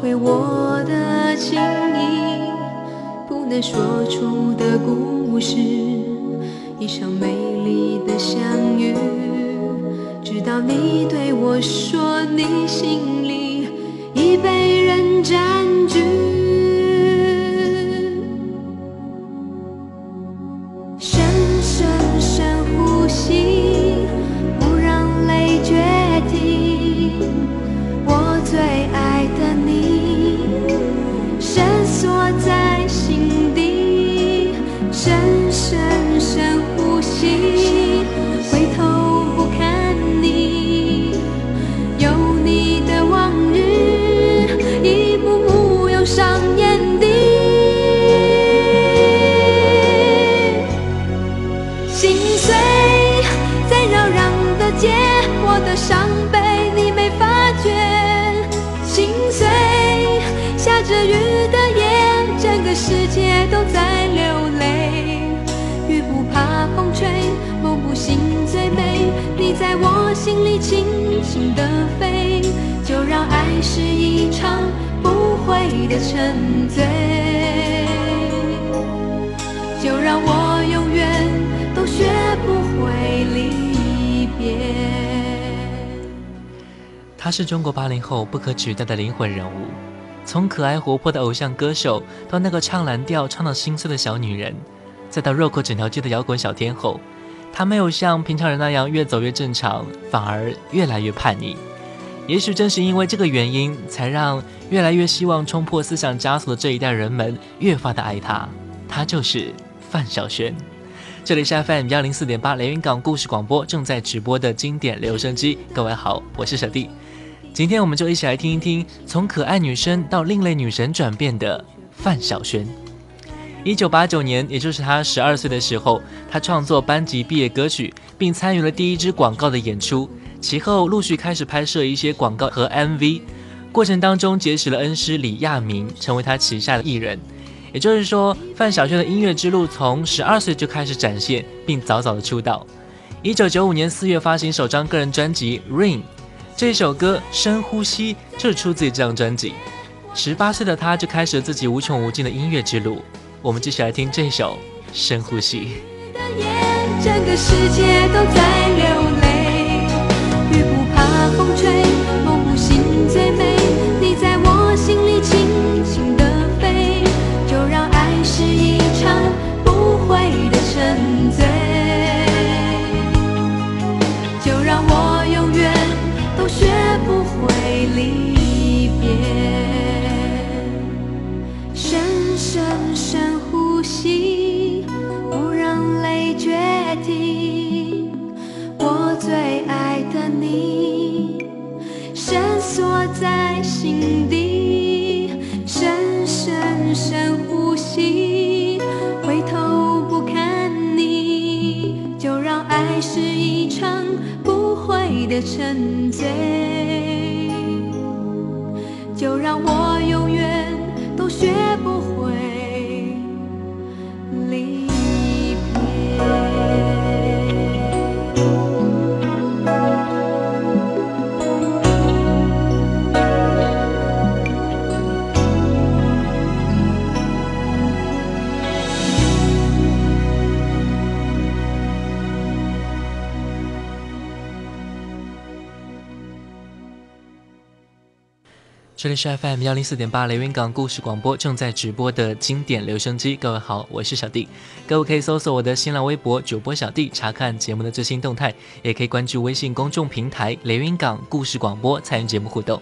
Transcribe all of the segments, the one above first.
回我的情意，不能说出的故事，一场美丽的相遇，直到你对我说你心界我的伤悲你没发觉心碎。下着雨的夜整个世界都在流泪。雨不怕风吹梦不醒最美。你在我心里轻轻的飞就让爱是一场不悔的沉醉。就让我永远都学不会离她是中国八零后不可取代的灵魂人物，从可爱活泼的偶像歌手，到那个唱蓝调唱到心碎的小女人，再到绕过整条街的摇滚小天后。他没有像平常人那样越走越正常，反而越来越叛逆。也许正是因为这个原因，才让越来越希望冲破思想枷锁的这一代人们越发的爱他。他就是范晓萱。这里是 FM 幺零四点八连云港故事广播正在直播的经典留声机。各位好，我是小弟。今天我们就一起来听一听从可爱女生到另类女神转变的范晓萱。一九八九年，也就是她十二岁的时候，她创作班级毕业歌曲，并参与了第一支广告的演出。其后陆续开始拍摄一些广告和 MV，过程当中结识了恩师李亚明，成为他旗下的艺人。也就是说，范晓萱的音乐之路从十二岁就开始展现，并早早的出道。一九九五年四月发行首张个人专辑《Rain》，这首歌《深呼吸》就是出自于这张专辑。十八岁的他就开始了自己无穷无尽的音乐之路。我们继续来听这首深呼吸整个世界都在流泪雨不怕风吹在心底。深深深呼吸，回头不看你，就让爱是一场不悔的沉醉。就让我这里是 FM 幺零四点八雷云港故事广播正在直播的经典留声机。各位好，我是小弟。各位可以搜索我的新浪微博主播小弟，查看节目的最新动态，也可以关注微信公众平台雷云港故事广播参与节目互动。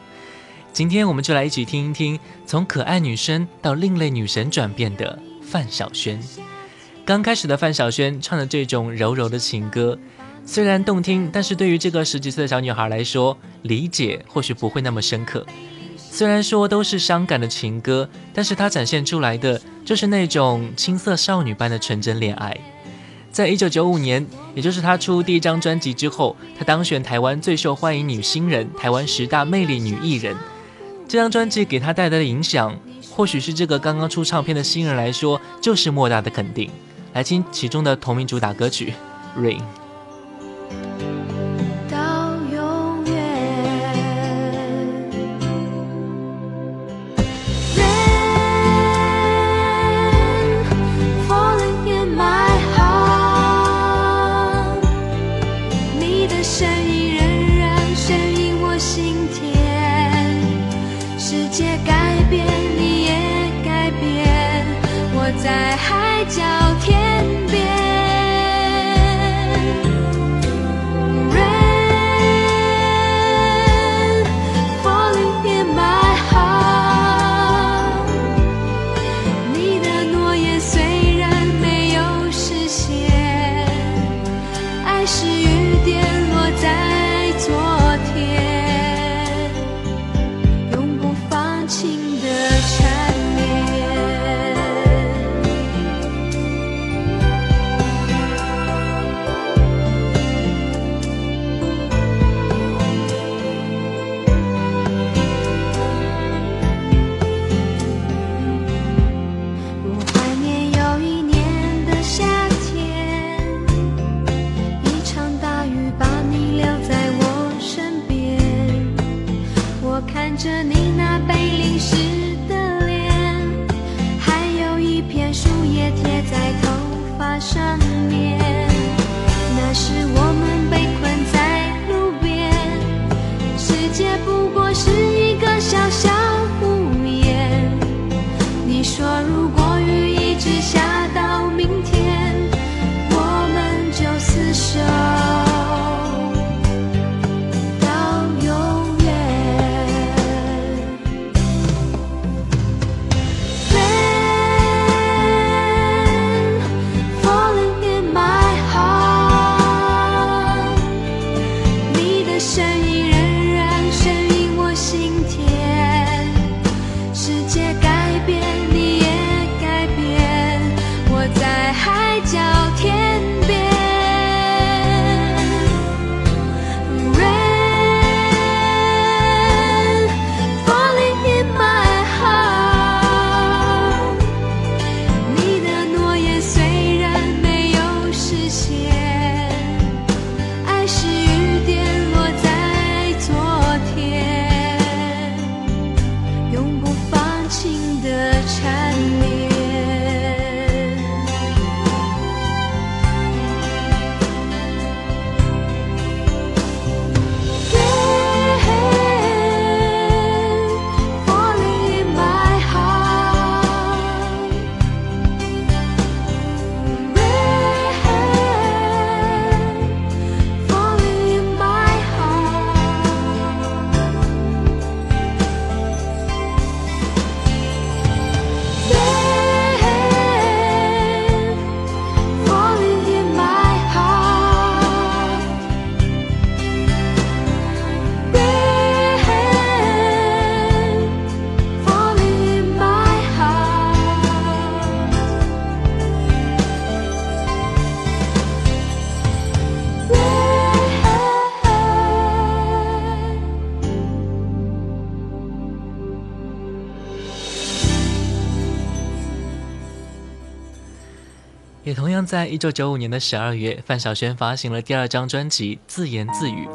今天我们就来一起听一听从可爱女生到另类女神转变的范晓萱。刚开始的范晓萱唱的这种柔柔的情歌，虽然动听，但是对于这个十几岁的小女孩来说，理解或许不会那么深刻。虽然说都是伤感的情歌，但是它展现出来的就是那种青涩少女般的纯真恋爱。在一九九五年，也就是她出第一张专辑之后，她当选台湾最受欢迎女新人、台湾十大魅力女艺人。这张专辑给她带来的影响，或许是这个刚刚出唱片的新人来说就是莫大的肯定。来听其中的同名主打歌曲《Rain》。在一九九五年的十二月，范晓萱发行了第二张专辑《自言自语》。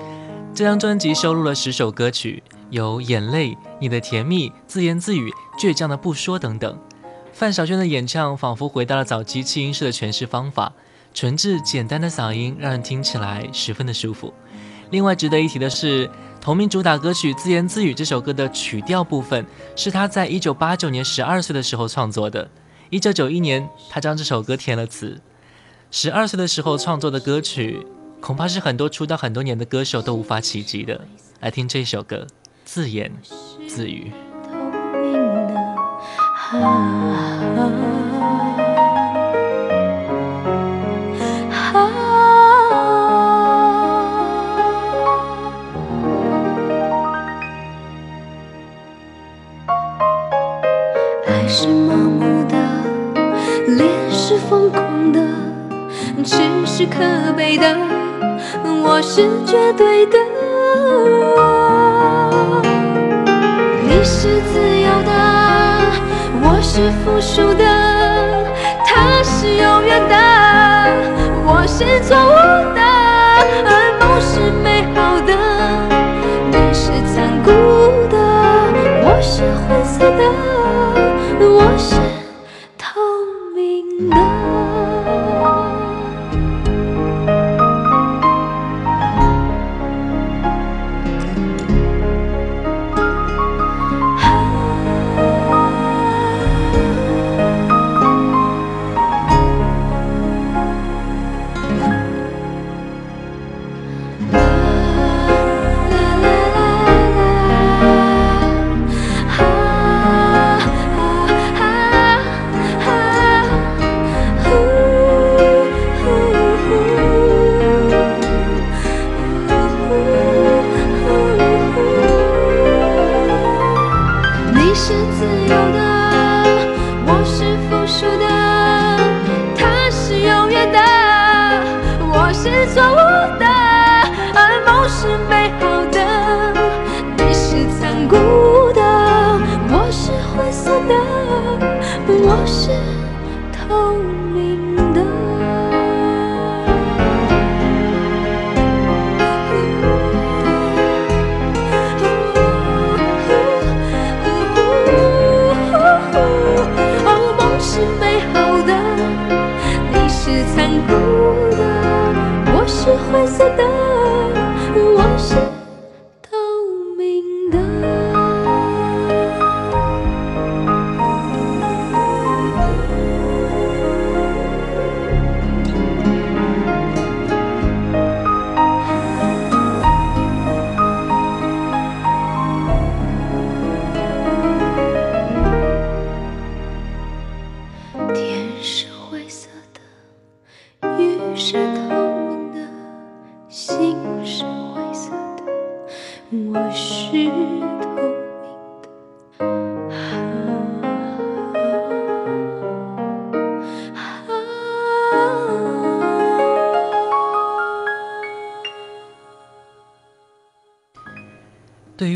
这张专辑收录了十首歌曲，有《眼泪》、《你的甜蜜》、《自言自语》、《倔强的不说》等等。范晓萱的演唱仿佛回到了早期气音式的诠释方法，纯质简单的嗓音让人听起来十分的舒服。另外值得一提的是，同名主打歌曲《自言自语》这首歌的曲调部分是他在一九八九年十二岁的时候创作的。一九九一年，他将这首歌填了词。十二岁的时候创作的歌曲，恐怕是很多出道很多年的歌手都无法企及的。来听这首歌，自言自语。是盲目的。是疯狂的，痴是可悲的，我是绝对的。你是自由的，我是附属的，他是永远的。我是错误的，而梦是美好的。你是残酷的，我是灰色的，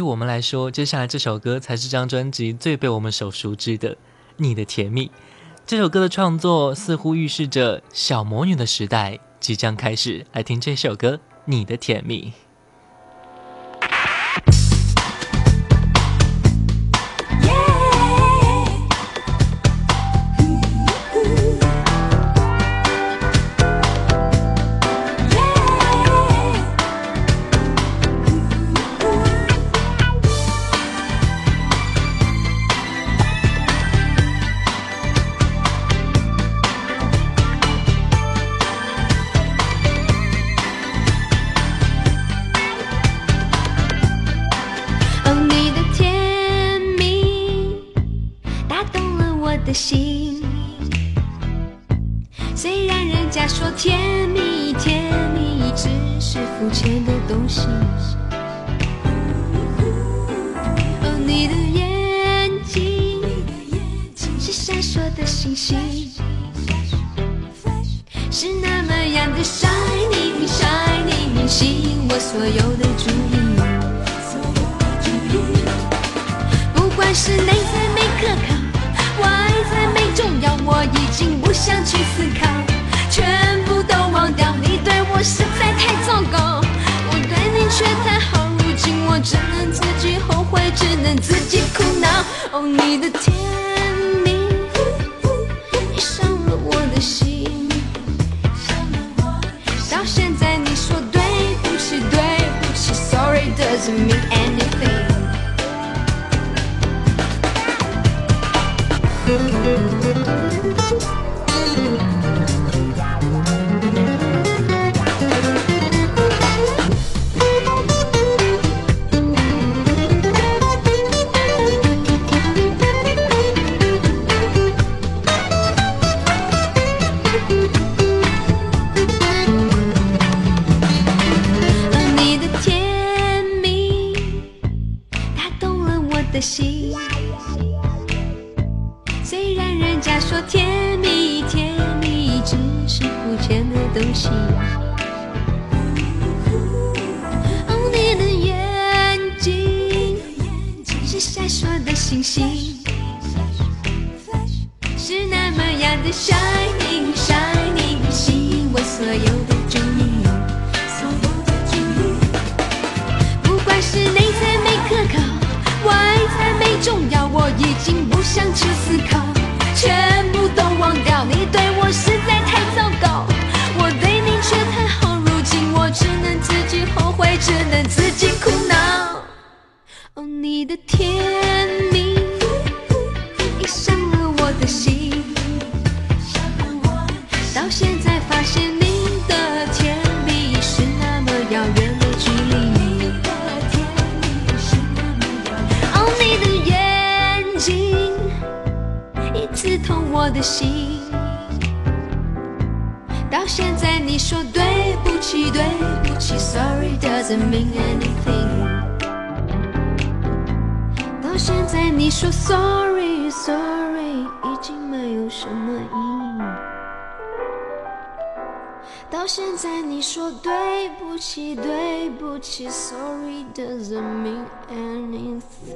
我们来说，接下来这首歌才是这张专辑最被我们所熟知的《你的甜蜜》。这首歌的创作似乎预示着小魔女的时代即将开始。来听这首歌《你的甜蜜》。的星星，是那么样的 shining shining，吸引我所有的注意。不管是内在美可靠，外在美重要，我已经不想去思考，全部都忘掉。你对我实在太糟糕，我对你却太好，如今我只能自己后悔，只能自己苦恼。哦，你的甜 doesn't mean anything。东西，哦，你的眼睛是闪烁的星星，是那么样的 shining shining，吸引我所有的注意。所有的注意，不管是内在没可靠，外在没重要，我已经不想去思考。全只能自己苦恼。哦，你的甜蜜已伤了我的心，到现在发现你的甜蜜是那么遥远的距离。哦，你的眼睛已刺痛我的心，到现在你说对不起，对不起 ，Sorry doesn't mean anything。到现在你说 sorry sorry 已经没有什么意义。到现在你说对不起对不起 sorry doesn't mean anything。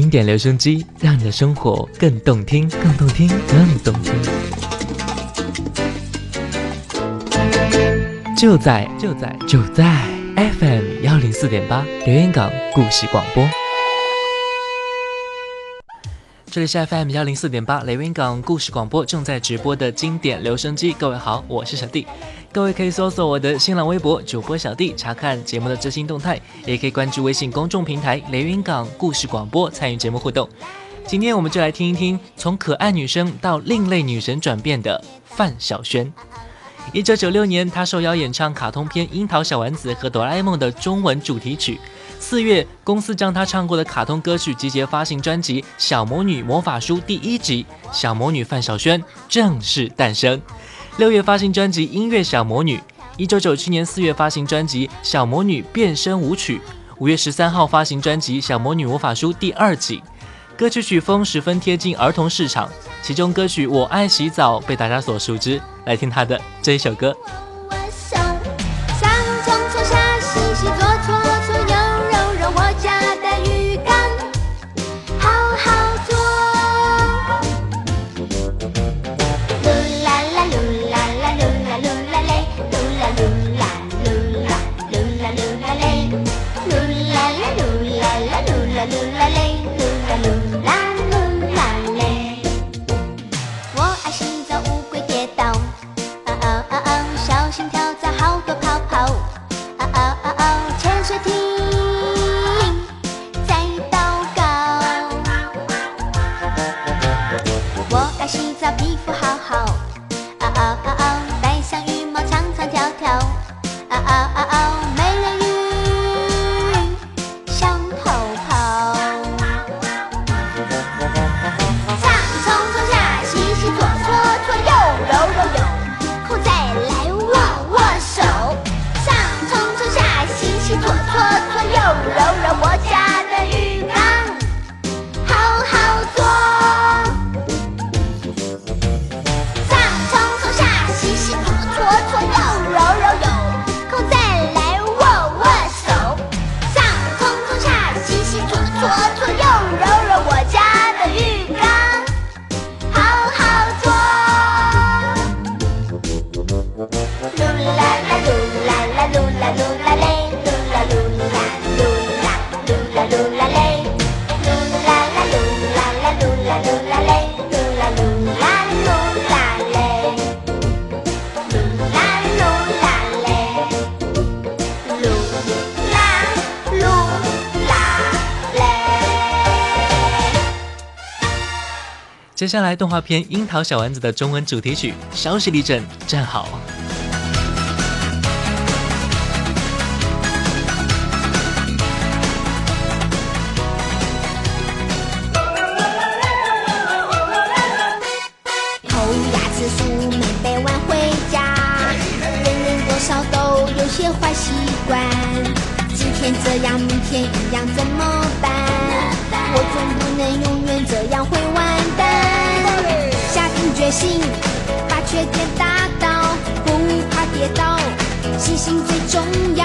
经典留声机，让你的生活更动听，更动听，更动听。就在就在就在 FM 幺零四点八留言港故事广播。这里是 FM 幺零四点八雷云港故事广播正在直播的经典留声机，各位好，我是小弟。各位可以搜索我的新浪微博主播小弟，查看节目的最新动态，也可以关注微信公众平台雷云港故事广播参与节目互动。今天我们就来听一听从可爱女生到另类女神转变的范晓萱。一九九六年，她受邀演唱卡通片《樱桃小丸子》和《哆啦 A 梦》的中文主题曲。四月，公司将她唱过的卡通歌曲集结发行专辑《小魔女魔法书》第一集，《小魔女范晓萱》正式诞生。六月发行专辑《音乐小魔女》，一九九七年四月发行专辑《小魔女变身舞曲》，五月十三号发行专辑《小魔女魔法书》第二季。歌曲曲风十分贴近儿童市场，其中歌曲《我爱洗澡》被大家所熟知。来听他的这一首歌。接下来，动画片《樱桃小丸子》的中文主题曲《稍息立正，站好》。次数没被挽回家。人人多少都有些坏习惯，今天这样，明天一样，怎么办？我总不能永远这样会完蛋。决心，把缺点打倒，不怕跌倒，信心最重要。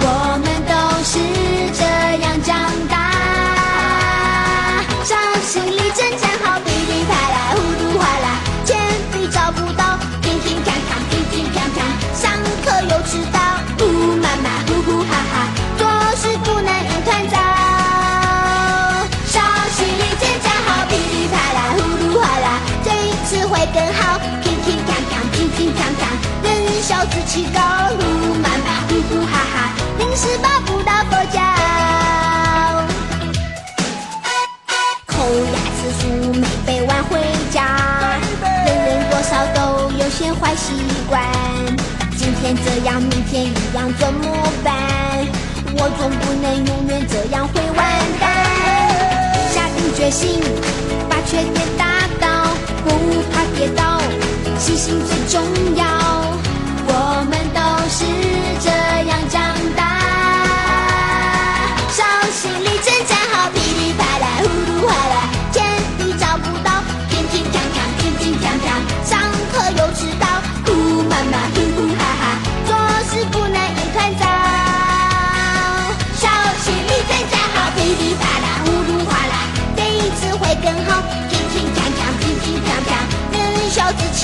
我们都是这样长大。高，呼妈妈，呼呼哈哈，临时抱不到佛脚。抠牙次数没被挽回家，人人多少都有些坏习惯。今天这样，明天一样，怎么办？我总不能永远这样会完蛋。下定决心，把缺点打倒，不怕跌倒，信心最重要。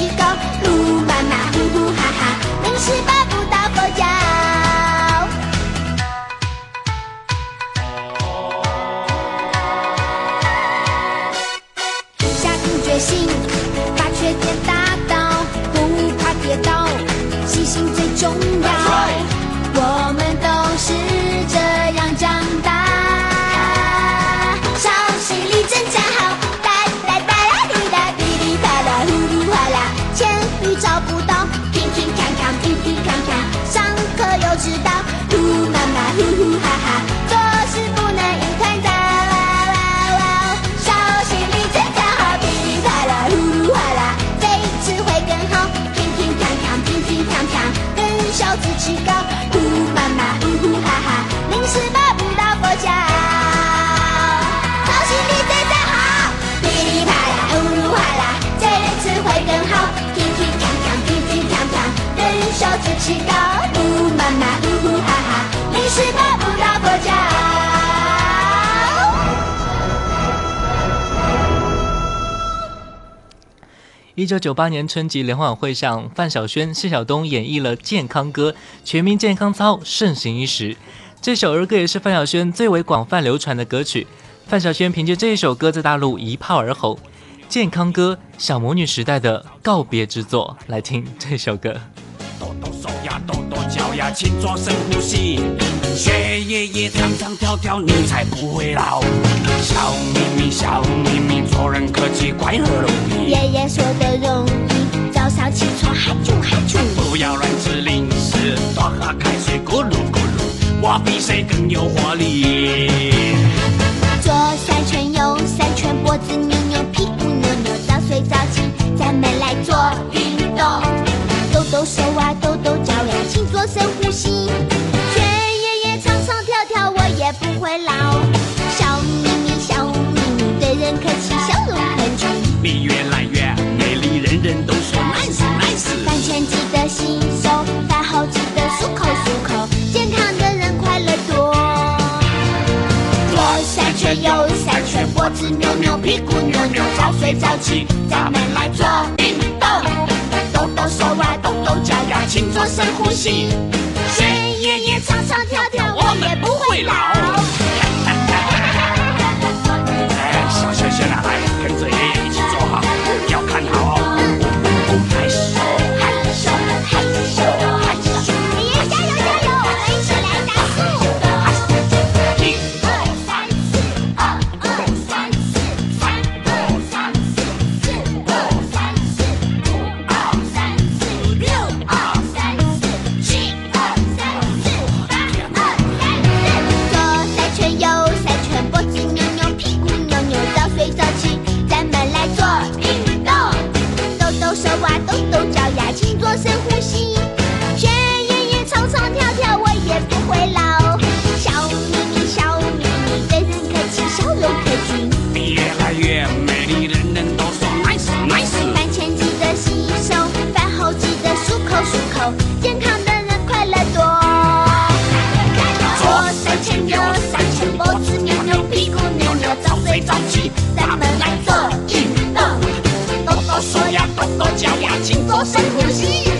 小志小志气高，呼妈妈，呼呼哈哈，临时抱不到佛脚。一九九八年春季联欢晚会上，范晓萱、谢晓东演绎了《健康歌》，全民健康操盛行一时。这首儿歌也是范晓萱最为广泛流传的歌曲。范晓萱凭借这一首歌在大陆一炮而红，《健康歌》小魔女时代的告别之作。来听这首歌。抖抖手呀，抖抖脚呀，勤做深呼吸。学爷爷唱唱跳跳，你才不会老。笑眯眯，笑眯眯，做人客气，快乐容易。爷爷说的容易，早上起床嗨啾嗨啾。不要乱吃零食，多喝开水，咕噜咕噜。我比谁更有活力。左三圈，右三圈，脖子扭扭，屁股扭扭，早睡早起，咱们来做运动。抖抖手啊，抖抖脚呀，请做深呼吸。学爷爷唱唱跳跳，我也不会老。笑眯眯，笑眯眯，对人客气，笑容很甜。你越来越美丽，人人都说 nice nice。饭前记得洗手，饭后记得漱口漱口，健康的人快乐多。左三圈，右三圈，脖子扭扭，屁股扭扭，早睡早起，咱们来做运动。抖抖手啊，抖请做深呼吸。学爷爷唱唱跳跳，我们不会老。哎，小轩轩啊，来跟着爷爷一起扭，早睡早起，咱们来做运动。跺跺手呀，跺跺脚呀，请做深呼吸。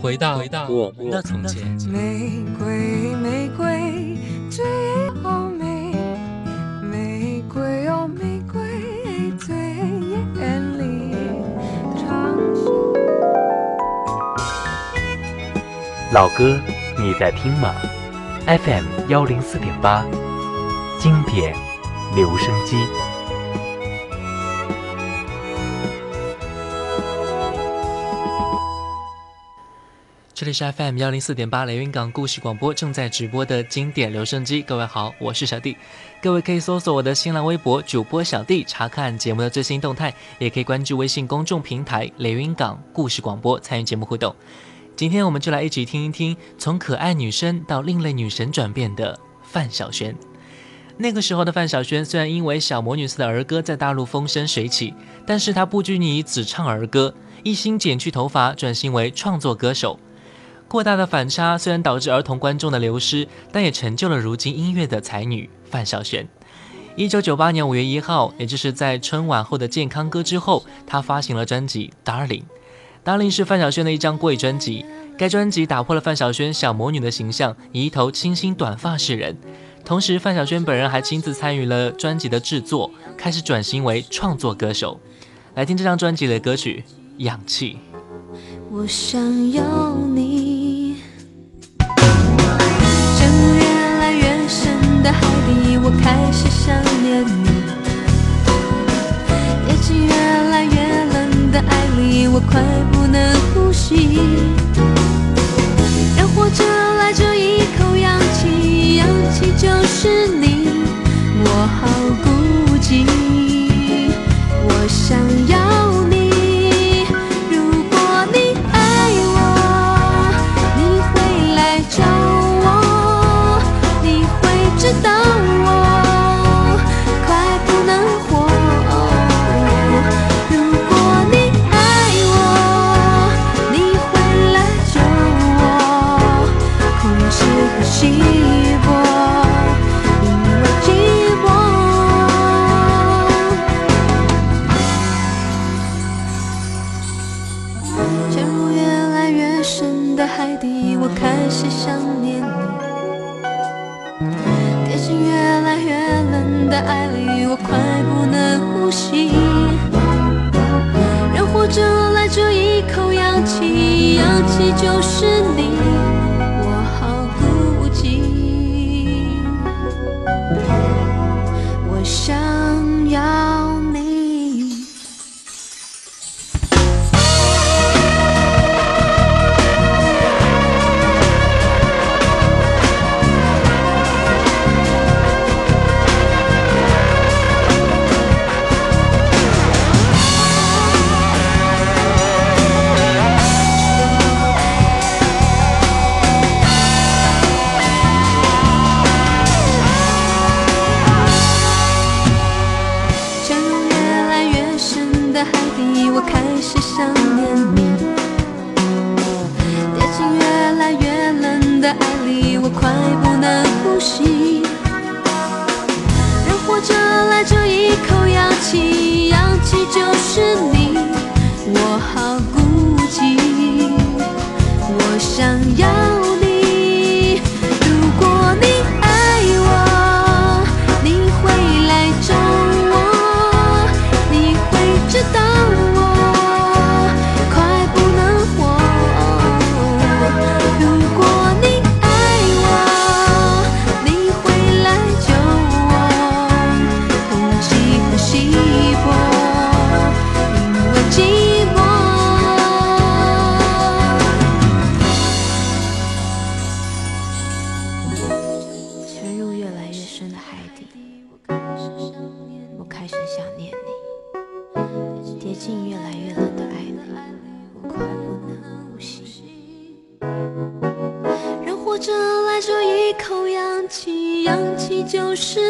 回到回到我们的从前。玫瑰，玫瑰最好美，玫瑰哦玫瑰最艳丽。长袖老歌，你在听吗？FM 幺零四点八，经典留声机。这里是 FM 幺零四点八雷云港故事广播正在直播的经典留声机。各位好，我是小弟。各位可以搜索我的新浪微博主播小弟，查看节目的最新动态，也可以关注微信公众平台雷云港故事广播，参与节目互动。今天我们就来一起听一听从可爱女生到另类女神转变的范晓萱。那个时候的范晓萱虽然因为《小魔女》的儿歌在大陆风生水起，但是她不拘泥于只唱儿歌，一心剪去头发，转型为创作歌手。过大的反差虽然导致儿童观众的流失，但也成就了如今音乐的才女范晓萱。一九九八年五月一号，也就是在春晚后的健康歌之后，她发行了专辑《Darling》。《Darling》是范晓萱的一张贵专辑，该专辑打破了范晓萱小魔女的形象，以一头清新短发示人。同时，范晓萱本人还亲自参与了专辑的制作，开始转型为创作歌手。来听这张专辑的歌曲《氧气》。我想要你，开始想念你。天气越来越冷的爱里，我快不能呼吸。人活着来这一口氧气，氧气就是你，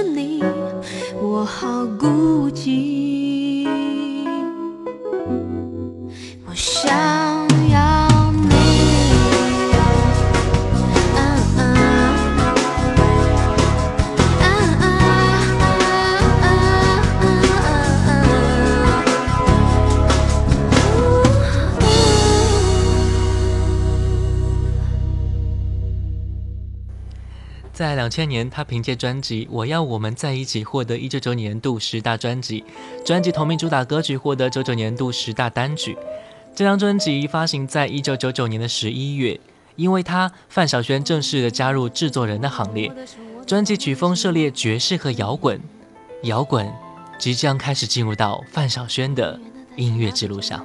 你我好孤寂。在两千年，他凭借专辑《我要我们在一起》获得一九九年度十大专辑，专辑同名主打歌曲获得九九年度十大单曲。这张专辑发行在一九九九年的十一月，因为他范晓萱正式的加入制作人的行列，专辑曲风涉猎爵士和摇滚，摇滚即将开始进入到范晓萱的音乐之路上。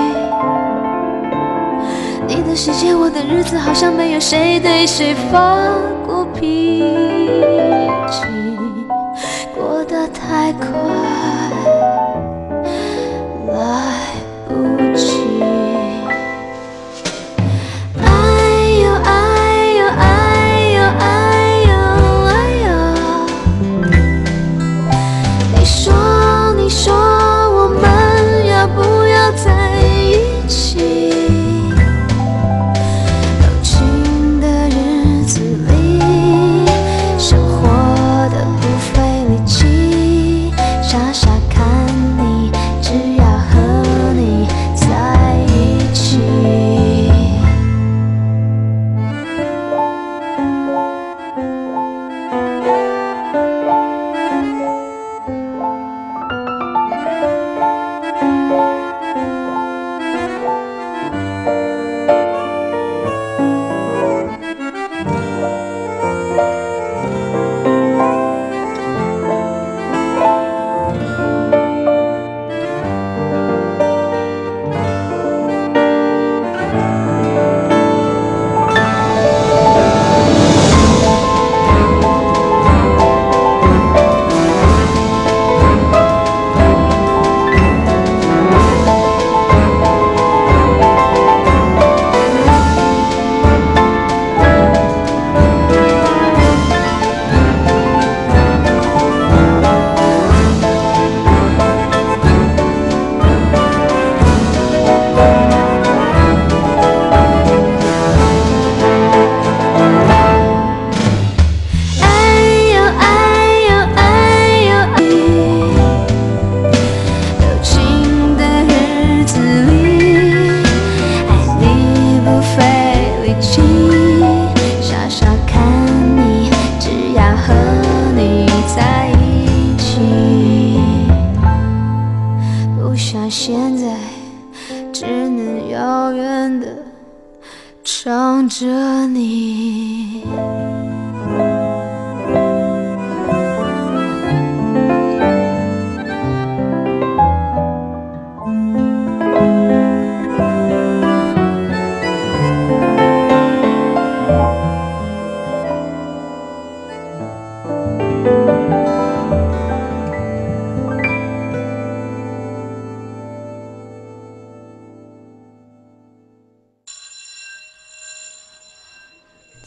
你的世界，我的日子好像没有谁对谁发过脾气，过得太快，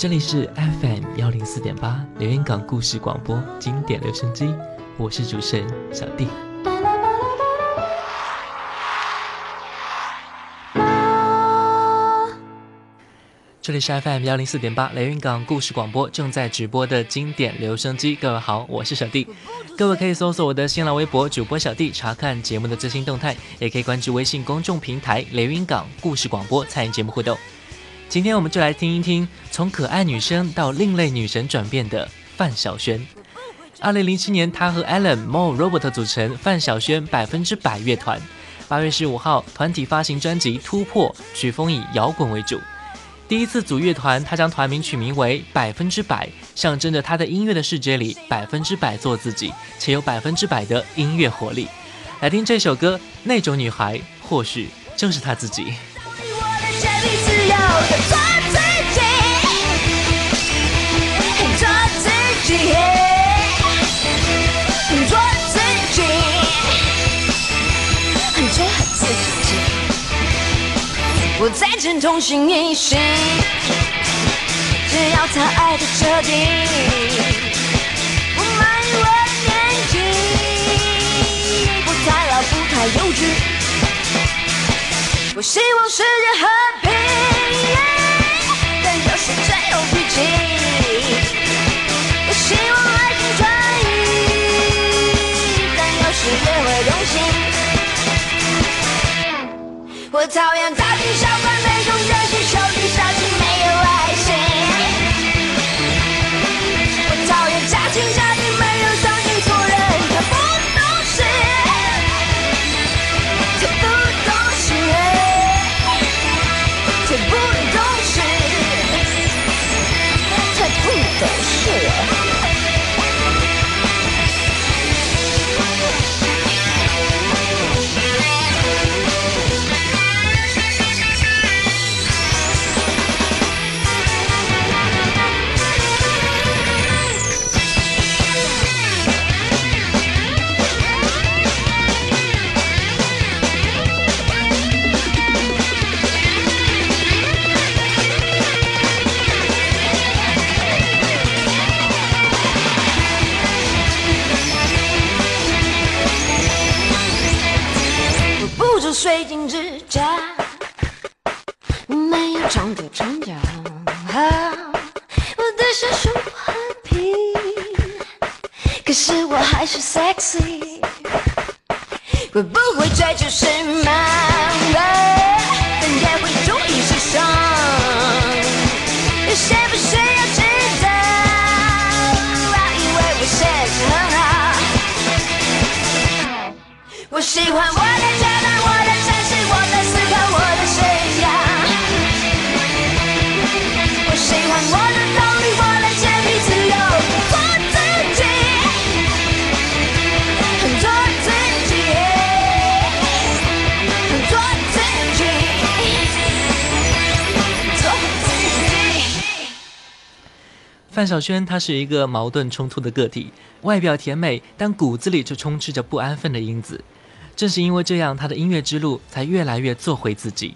这里是 FM 幺零四点八连云港故事广播经典留声机，我是主持人小弟。这里是 FM 幺零四点八连云港故事广播正在直播的经典留声机，各位好，我是小弟。各位可以搜索我的新浪微博主播小弟，查看节目的最新动态，也可以关注微信公众平台连云港故事广播参与节目互动。今天我们就来听一听从可爱女生到另类女神转变的范晓萱。二零零七年，她和 Alan Mo Robert 组成范晓萱百分之百乐团。八月十五号，团体发行专辑《突破》，曲风以摇滚为主。第一次组乐团，她将团名取名为“百分之百”，象征着她在音乐的世界里百分之百做自己，且有百分之百的音乐活力。来听这首歌，那种女孩或许就是她自己。我再见同心一心，只要他爱的彻底。不满意我的年纪，不太老，不太幼稚。我希望世界和平。最有脾气，我希望爱情转移，但有时也会动心。我讨厌大惊小怪，每种热情是范晓萱，她是一个矛盾冲突的个体，外表甜美，但骨子里却充斥着不安分的因子。正是因为这样，她的音乐之路才越来越做回自己。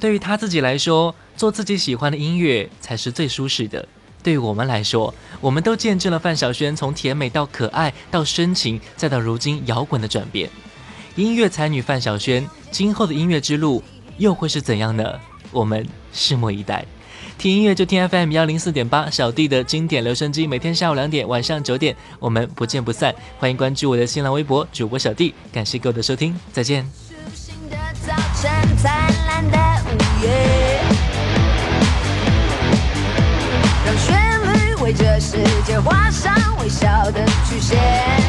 对于她自己来说，做自己喜欢的音乐才是最舒适的。对于我们来说，我们都见证了范晓萱从甜美到可爱，到深情，再到如今摇滚的转变。音乐才女范晓萱，今后的音乐之路又会是怎样呢？我们拭目以待。听音乐就听 FM 幺零四点八，小弟的经典留声机，每天下午两点，晚上九点，我们不见不散。欢迎关注我的新浪微博主播小弟，感谢各位的收听，再见。让旋律为这世界画上微笑的曲线。